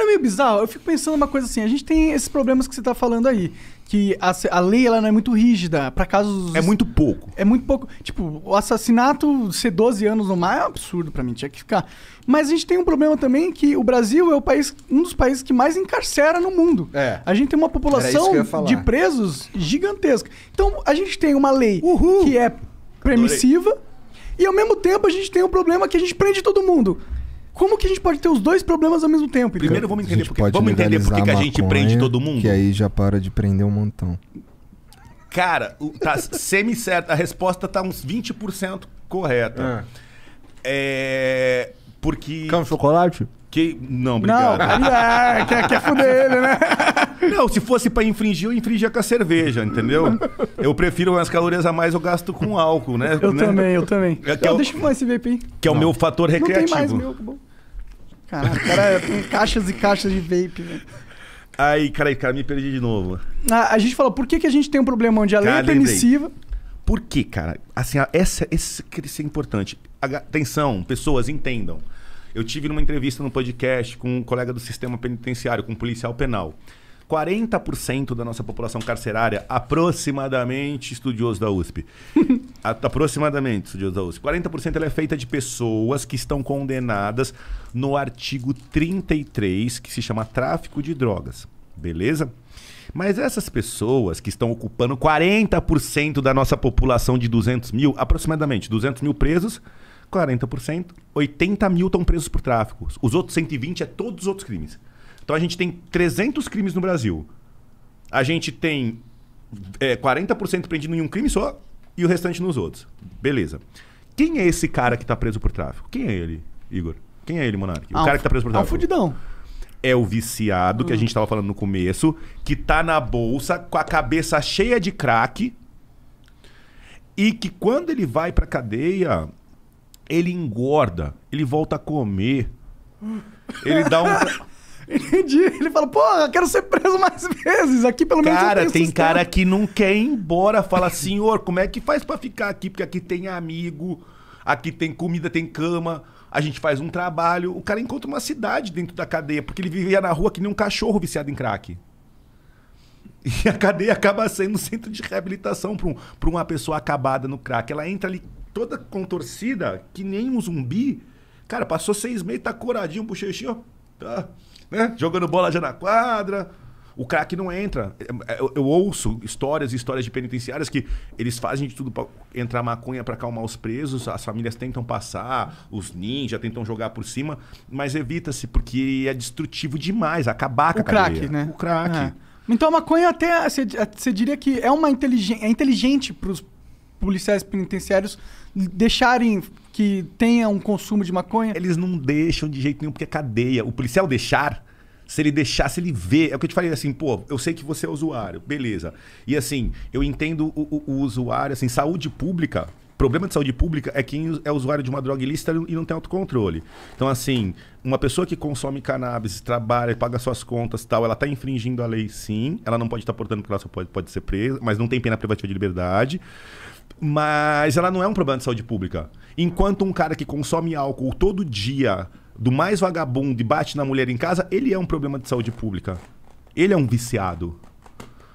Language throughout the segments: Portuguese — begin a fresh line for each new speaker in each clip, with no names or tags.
Não é meio bizarro? Eu fico pensando uma coisa assim, a gente tem esses problemas que você tá falando aí. Que a, a lei ela não é muito rígida, para casos.
É muito pouco.
É muito pouco. Tipo, o assassinato ser 12 anos no mar é um absurdo pra mim, tinha que ficar. Mas a gente tem um problema também que o Brasil é o país, um dos países que mais encarcera no mundo.
É.
A gente tem uma população de presos gigantesca. Então a gente tem uma lei
Uhul.
que é permissiva e ao mesmo tempo a gente tem um problema que a gente prende todo mundo. Como que a gente pode ter os dois problemas ao mesmo tempo?
Primeiro vamos entender porque,
pode
vamos entender por que a gente prende todo mundo.
Que aí já para de prender um montão.
Cara, tá semi-certo. A resposta tá uns 20% correta. É. Porque.
Quer um chocolate?
Que... Não,
Não,
obrigado.
ele é, quer, quer fuder ele, né?
Não, se fosse pra infringir, eu infringia com a cerveja, entendeu? Eu prefiro umas calorias a mais, eu gasto com álcool, né?
Eu
Né?
também, eu também.
É que
Não,
eu-
Deixa eu fumar esse vape aí.
Que é o meu fator
Não tem
recreativo.
mais meu, acabou. Caralho, o cara tem caixas e caixas de vape, velho.
Aí, cara, cara, me perdi de novo.
Ah, a gente falou, por que, que a gente tem um problema onde a lei é permissiva?
Por quê, cara? Assim, a- essa, esse, isso é importante. Atenção, pessoas, entendam. Eu tive numa entrevista no podcast com um colega do sistema penitenciário, com um policial penal. 40% da nossa população carcerária, aproximadamente estudioso da USP. Aproximadamente estudioso da USP. 40% ela é feita de pessoas que estão condenadas no artigo 33, que se chama tráfico de drogas. Beleza? Mas essas pessoas que estão ocupando 40% da nossa população de 200 mil, aproximadamente 200 mil presos, 40%, 80 mil estão presos por tráfico. Os outros 120 é todos os outros crimes. Então a gente tem 300 crimes no Brasil. A gente tem é, 40% prendido em um crime só e o restante nos outros. Beleza. Quem é esse cara que tá preso por tráfico? Quem é ele, Igor? Quem é ele, Monark? O
Ah,
cara que tá preso por
um
tráfico
fudidão.
é o viciado, que a gente tava falando no começo, que tá na bolsa com a cabeça cheia de crack e que quando ele vai pra cadeia, ele engorda, ele volta a comer. Ele dá um.
Entendi. Ele fala, porra, quero ser preso mais vezes. Aqui pelo menos
Cara, tem
sustento."
cara que não quer ir embora. Fala, senhor, como é que faz pra ficar aqui? Porque aqui tem amigo, aqui tem comida, tem cama. A gente faz um trabalho. O cara encontra uma cidade dentro da cadeia, porque ele vivia na rua que nem um cachorro viciado em crack. E a cadeia acaba sendo um centro de reabilitação para um, pra uma pessoa acabada no crack. Ela entra ali toda contorcida, que nem um zumbi. Cara, passou seis meses, tá coradinho, bochechinho, ó, tá, né? Jogando bola já na quadra. O crack não entra. Eu, eu ouço histórias e histórias de penitenciárias que eles fazem de tudo pra entrar maconha pra acalmar os presos, as famílias tentam passar, os ninjas tentam jogar por cima, mas evita-se porque é destrutivo demais, acabar com
O
a
crack, né?
O crack.
É. Então a maconha até, você diria que é uma inteligen é inteligente pros policiais penitenciários deixarem que tenha um consumo de maconha?
Eles não deixam de jeito nenhum, porque é cadeia. O policial deixar, se ele deixar, se ele vê. É o que eu te falei assim, pô, eu sei que você é usuário, beleza. E assim, eu entendo o, o- o usuário, assim, saúde pública. Problema de saúde pública é quem é usuário de uma droga ilícita e não tem autocontrole. Então, assim, uma pessoa que consome cannabis, trabalha, paga suas contas tal, ela está infringindo a lei, sim. Ela não pode estar portando porque ela só pode, pode ser presa, mas não tem pena privativa de liberdade. Mas ela não é um problema de saúde pública. Enquanto um cara que consome álcool todo dia, do mais vagabundo e bate na mulher em casa, ele é um problema de saúde pública. Ele é um viciado.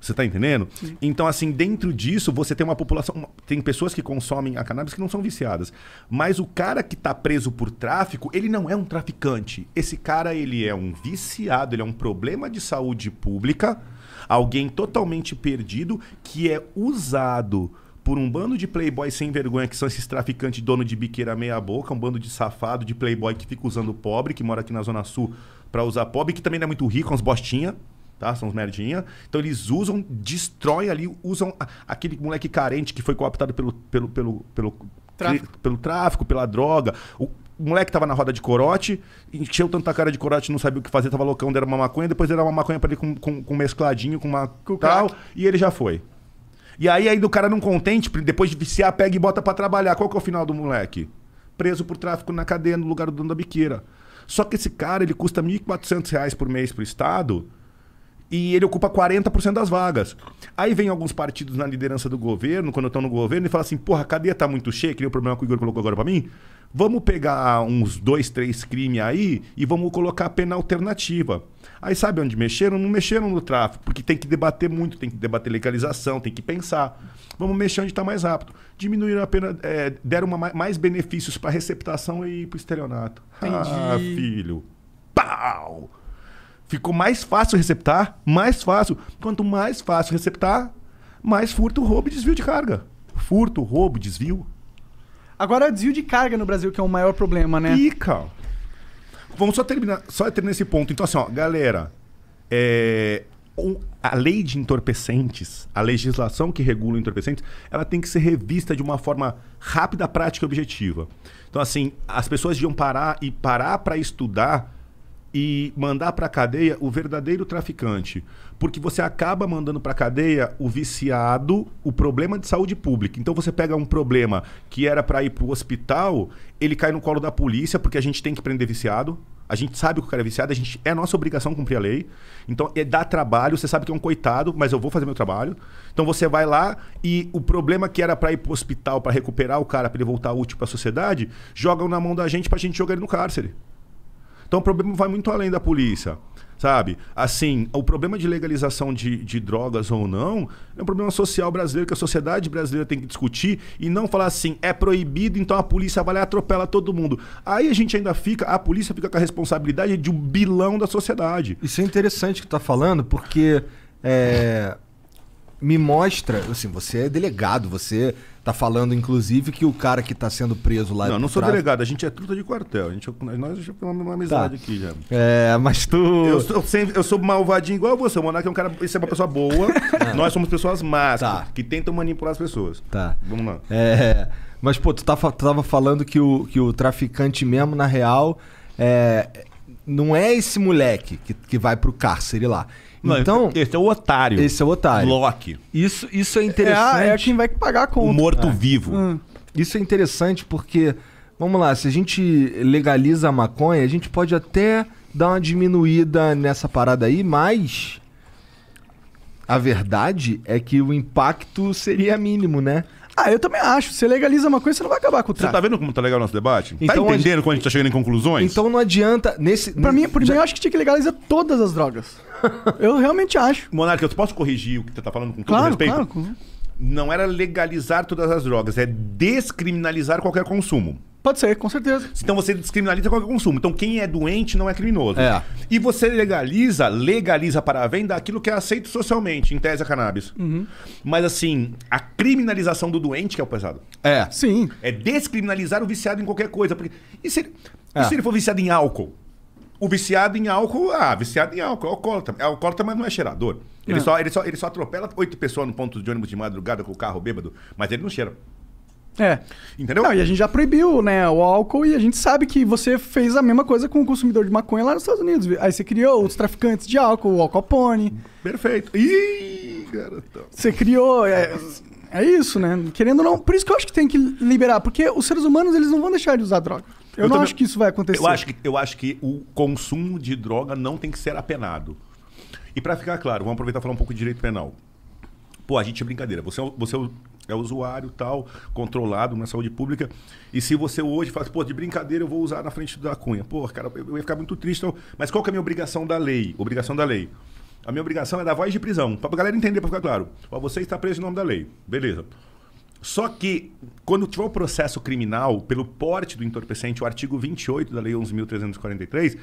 Você tá entendendo? Então, assim, dentro disso, você tem uma população. Tem pessoas que consomem a cannabis que não são viciadas. Mas o cara que tá preso por tráfico, ele não é um traficante. Esse cara, ele é um viciado, ele é um problema de saúde pública, alguém totalmente perdido, que é usado por um bando de playboys sem vergonha, que são esses traficantes dono de biqueira meia boca, um bando de safado, de playboy que fica usando pobre, que mora aqui na Zona Sul pra usar pobre, que também não é muito rico, uns bostinha, tá? São uns merdinha. Então eles usam, destroem ali, usam aquele moleque carente que foi cooptado pelo, pelo, pelo, pelo,
Tráfico.
pelo tráfico, pela droga. O moleque tava na roda de corote, encheu tanta cara de corote, não sabia o que fazer, tava loucão, deram uma maconha, depois deram uma maconha pra ele com, com, com mescladinho, com uma
Com
tal,
crack.
e ele já foi. E aí, aí do cara não contente, depois de viciar, pega e bota pra trabalhar. Qual que é o final do moleque? Preso por tráfico na cadeia, no lugar do dono da biqueira. Só que esse cara, ele custa 1.400 reais por mês pro Estado e ele ocupa 40% das vagas. Aí vem alguns partidos na liderança do governo, quando estão no governo, e falam assim, porra, a cadeia tá muito cheia, que nem o problema que o Igor colocou agora pra mim. Vamos pegar uns dois, três crimes aí e vamos colocar a pena alternativa. Aí sabe onde mexeram? Não mexeram no tráfico, porque tem que debater muito, tem que debater legalização, tem que pensar. Vamos mexer onde está mais rápido. Diminuíram a pena, é, deram uma, ma- mais benefícios para receptação e para estelionato. Ah,
Entendi.
filho. Pau! Ficou mais fácil receptar, mais fácil. Quanto mais fácil receptar, mais furto, roubo e desvio de carga. Furto, roubo, desvio.
Agora, desvio de carga no Brasil, que é o maior problema, né?
Pica. Vamos só terminar, só terminar esse ponto. Então, assim, ó, galera, é, a lei de entorpecentes, a legislação que regula entorpecentes, ela tem que ser revista de uma forma rápida, prática e objetiva. Então, assim, as pessoas deviam parar e parar para estudar e mandar para cadeia o verdadeiro traficante, porque você acaba mandando para cadeia o viciado, o problema de saúde pública. Então você pega um problema que era para ir para o hospital, ele cai no colo da polícia porque a gente tem que prender viciado. A gente sabe que o cara é viciado, a gente é nossa obrigação cumprir a lei. Então é dar trabalho, você sabe que é um coitado, mas eu vou fazer meu trabalho. Então você vai lá e o problema que era para ir para o hospital para recuperar o cara para ele voltar útil para a sociedade, jogam na mão da gente para a gente jogar ele no cárcere. Então o problema vai muito além da polícia. Sabe? Assim, o problema de legalização de, de drogas ou não é um problema social brasileiro que a sociedade brasileira tem que discutir e não falar assim, é proibido, então a polícia vai lá e atropela todo mundo. Aí a gente ainda fica, a polícia fica com a responsabilidade de um bilão da sociedade.
Isso é interessante que tu tá falando, porque é, me mostra, assim, você é delegado, você tá falando, inclusive, que o cara que tá sendo preso lá...
não, não sou
tráfico-
delegado, a gente é truta de quartel. A gente, nós já temos uma amizade aqui já.
É, mas tu...
Eu sou, eu sou malvadinho igual você. O Monark é um cara. Isso é uma pessoa boa. Nós somos pessoas más,
Tá.
que tentam manipular as pessoas.
Tá.
Vamos lá.
É, mas, pô, tu tava, tu tava falando que o, que o traficante mesmo, na real, é, não é esse moleque que, que vai pro cárcere lá. Então,
esse é o otário.
esse é o otário.
Loki.
Isso, isso é
É,
interessante.
a- é quem vai pagar a
O
conta.
morto-vivo.
Hum.
Isso é interessante porque, vamos lá, se a gente legaliza a maconha, a gente pode até dar uma diminuída nessa parada aí, mas a verdade é que o impacto seria mínimo, né?
Ah, eu também acho. Você legaliza uma coisa, você não vai acabar com o
Você
tráfico.
tá vendo como tá legal o nosso debate?
Então,
tá entendendo quando a gente tá chegando em conclusões?
Então não adianta nesse
Pra mim, por
já-
mim, eu acho que tinha que legalizar todas as drogas. eu realmente acho.
Monarca, eu posso corrigir o que você tá falando com todo
Claro,
respeito?
claro. com-
Não era legalizar todas as drogas, é descriminalizar qualquer consumo.
Pode ser, com certeza.
Então você descriminaliza qualquer consumo. Então quem é doente não é criminoso.
É.
E você legaliza, legaliza para a venda aquilo que é aceito socialmente, em tese a cannabis.
Uhum.
Mas assim, a criminalização do doente que é o pesado.
É.
Sim.
É descriminalizar o viciado em qualquer coisa. Porque, e, se ele, e
É.
se ele for viciado em álcool? O viciado em álcool, ah, viciado em álcool, é alcoólatra. É alcoólatra, mas não é cheirador. Ele,
Não.
só, ele, só, ele só atropela oito pessoas no ponto de ônibus de madrugada com o carro bêbado, mas ele não cheira.
É.
Entendeu?
Não, e a gente já proibiu, né, o álcool e a gente sabe que você fez a mesma coisa com o consumidor de maconha lá nos Estados Unidos. Aí você criou os traficantes de álcool, o Al Capone.
Perfeito. Ih, garotão.
Você criou. É, é isso, né? Querendo ou não. Por isso que eu acho que tem que liberar, porque os seres humanos eles não vão deixar de usar droga. Eu,
Eu
não
também-
acho que isso vai acontecer.
Eu acho, que, eu acho que o consumo de droga não tem que ser apenado. E pra ficar claro, vamos aproveitar e falar um pouco de direito penal. Pô, a gente é brincadeira. Você, é- você é usuário tal, controlado na saúde pública. E se você hoje fala, assim, pô, de brincadeira eu vou usar na frente da cunha. Pô, cara, eu ia ficar muito triste. Então, mas qual que é a minha obrigação da lei? Obrigação da lei. A minha obrigação é dar voz de prisão. Pra galera entender, pra ficar claro. Ó, você está preso em nome da lei. Beleza. Só que, quando tiver o processo criminal, pelo porte do entorpecente, o artigo 28 da Lei 11.343,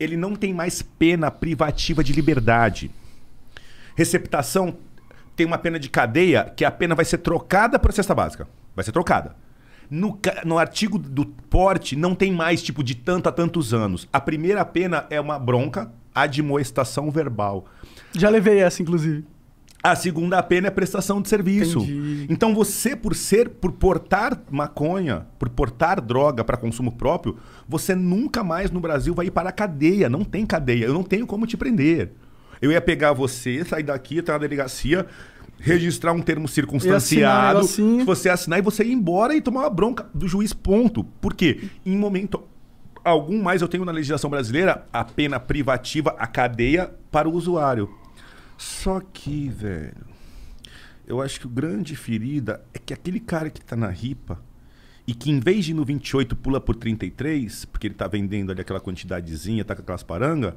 ele não tem mais pena privativa de liberdade. Receptação tem uma pena de cadeia que a pena vai ser trocada por cesta básica. Vai ser trocada. No, no artigo do porte não tem mais tipo de tanto a tantos anos. A primeira pena é uma bronca, admoestação verbal.
Já levei essa, inclusive.
A segunda pena é prestação de serviço.
Entendi.
Então você, por ser, por portar maconha, por portar droga para consumo próprio, você nunca mais no Brasil vai ir para a cadeia. Não tem cadeia. Eu não tenho como te prender. Eu ia pegar você, sair daqui, entrar na delegacia, registrar um termo circunstanciado,
negocinho.
você assinar e você ir embora e tomar uma bronca do juiz, ponto. Por quê? Em momento algum mais eu tenho na legislação brasileira a pena privativa, a cadeia para o usuário. Só que, velho, eu acho que o grande ferida é que aquele cara que tá na ripa, e que em vez de ir no 28 pula por 33, porque ele tá vendendo ali aquela quantidadezinha, tá com aquelas paranga,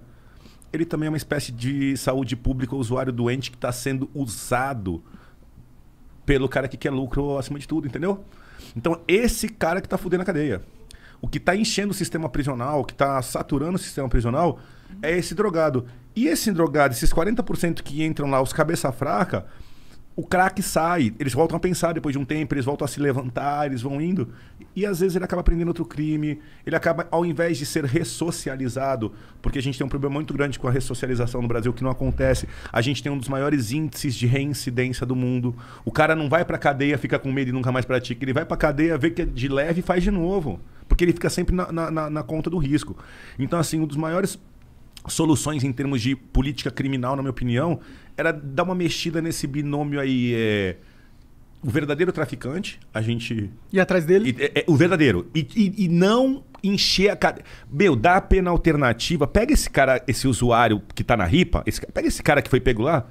ele também é uma espécie de saúde pública, usuário doente que está sendo usado pelo cara que quer lucro acima de tudo, entendeu? Então, esse cara que tá fudendo a cadeia. O que tá enchendo o sistema prisional, que tá saturando o sistema prisional, é esse drogado. E esse drogado, esses 40% que entram lá, os cabeça fraca, o craque sai, eles voltam a pensar depois de um tempo, eles voltam a se levantar, eles vão indo. E às vezes ele acaba aprendendo outro crime, ele acaba, ao invés de ser ressocializado, porque a gente tem um problema muito grande com a ressocialização no Brasil, que não acontece. A gente tem um dos maiores índices de reincidência do mundo. O cara não vai pra cadeia, fica com medo e nunca mais pratica. Ele vai pra cadeia, vê que é de leve e faz de novo. Porque ele fica sempre na, na, na, conta do risco. Então, assim, um dos maiores soluções em termos de política criminal, na minha opinião, era dar uma mexida nesse binômio aí. É, o verdadeiro traficante, a gente.
E atrás dele?
E- é- é o verdadeiro. E, e- e não encher a cadeia. Meu, dá a pena alternativa. Pega esse cara, esse usuário que tá na ripa, esse pega esse cara que foi pego lá.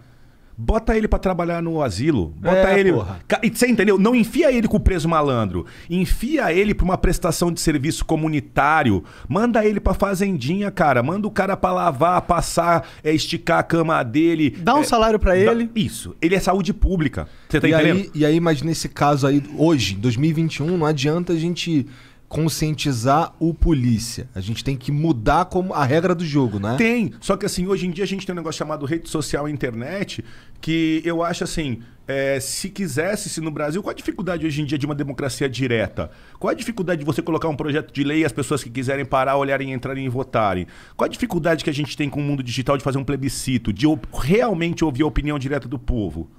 Bota ele pra trabalhar no asilo. Bota
É,
ele.
porra.
Você entendeu? Não enfia ele com o preso malandro. Enfia ele pra uma prestação de serviço comunitário. Manda ele pra fazendinha, cara. Manda o cara pra lavar, passar, é, esticar a cama dele.
Dá um
É,
salário pra
dá-
ele.
Isso. Ele é saúde pública. Você tá
e,
entendendo?
aí, e aí, mas nesse caso aí, hoje, 2021, não adianta a gente conscientizar o polícia. A gente tem que mudar como a regra do jogo, né?
Tem. Só que assim, hoje em dia a gente tem um negócio chamado rede social e internet, que eu acho assim, é, se quisesse, se no Brasil, qual a dificuldade hoje em dia de uma democracia direta? Qual a dificuldade de você colocar um projeto de lei e as pessoas que quiserem parar, olharem, entrarem e votarem? Qual a dificuldade que a gente tem com o mundo digital de fazer um plebiscito, de realmente ouvir a opinião direta do povo?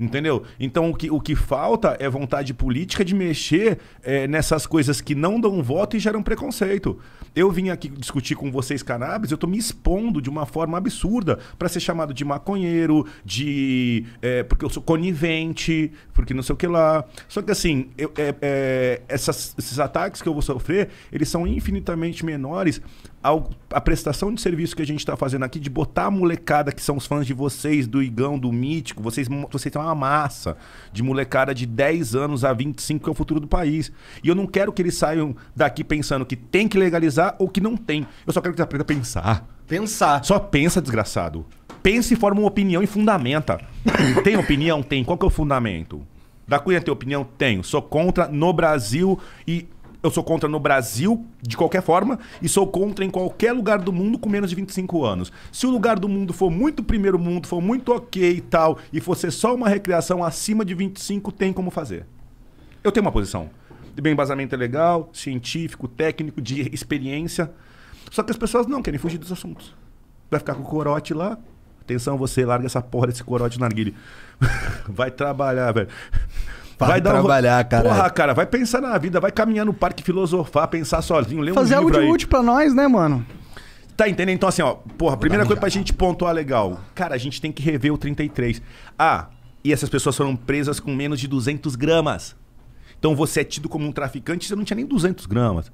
Entendeu? Então o que, o que falta é vontade política de mexer é, nessas coisas que não dão voto e geram preconceito. Eu vim aqui discutir com vocês cannabis, eu tô me expondo de uma forma absurda para ser chamado de maconheiro, de. é, porque eu sou conivente, porque não sei o que lá. Só que assim, eu- é, é, essas- esses ataques que eu vou sofrer, eles são infinitamente menores a prestação de serviço que a gente está fazendo aqui, de botar a molecada que são os fãs de vocês, do Igão, do Mítico, vocês, vocês são uma massa de molecada de 10 anos a 25, que é o futuro do país. E eu não quero que eles saiam daqui pensando que tem que legalizar ou que não tem. Eu só quero que eles aprendam a pensar.
Pensar.
Só pensa, desgraçado. Pensa e forma uma opinião e fundamenta. tem opinião? Tem. Qual que é o fundamento? Da Cunha tem opinião? Tenho. Sou contra no Brasil e. Eu sou contra no Brasil, de qualquer forma, e sou contra em qualquer lugar do mundo com menos de 25 anos. Se o lugar do mundo for muito primeiro mundo, for muito ok e tal, e for ser só uma recreação acima de 25, tem como fazer. Eu tenho uma posição. De bem embasamento é legal, científico, técnico, de experiência. Só que as pessoas não querem fugir dos assuntos. Vai ficar com o corote lá. Atenção, você larga essa porra desse corote na narguile. Vai trabalhar, velho.
Vai
um ro-
trabalhar, caralho.
Porra, cara, vai pensar na vida, vai caminhar no parque filosofar, pensar sozinho, ler um
Fazer
livro
algo de útil pra nós, né, mano?
Tá entendendo? Então, assim, ó, porra, primeira coisa pra gente pontuar legal. Cara, a gente tem que rever o 33. Ah, e essas pessoas foram presas com menos de 200 gramas. Então você é tido como um traficante, você não tinha nem 200 gramas.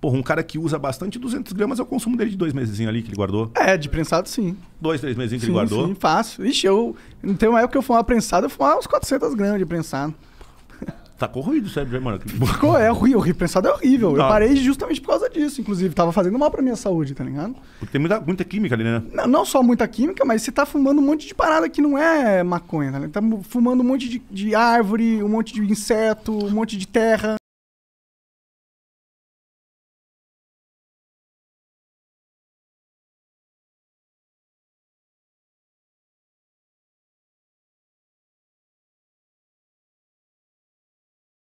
Porra, um cara que usa bastante 200 gramas é o consumo dele de dois meses ali que ele guardou.
É, de prensado sim.
Dois, três meses que
Sim,
ele guardou.
sim, fácil. Ixi, eu. Tem uma época que eu fumava prensado, eu fumava uns 400 gramas de prensado.
Tá corroído o cérebro, hein, mano.
Ficou, é horrível, horrível. Prensado é horrível. Eu
Ah.
parei justamente por causa disso, inclusive. Tava fazendo mal pra minha saúde, tá ligado?
Porque tem muita, muita química ali, né?
Não, não só muita química, mas você tá fumando um monte de parada que não é maconha, tá ligado? Tá fumando um monte de, de árvore, um monte de inseto, um monte de terra.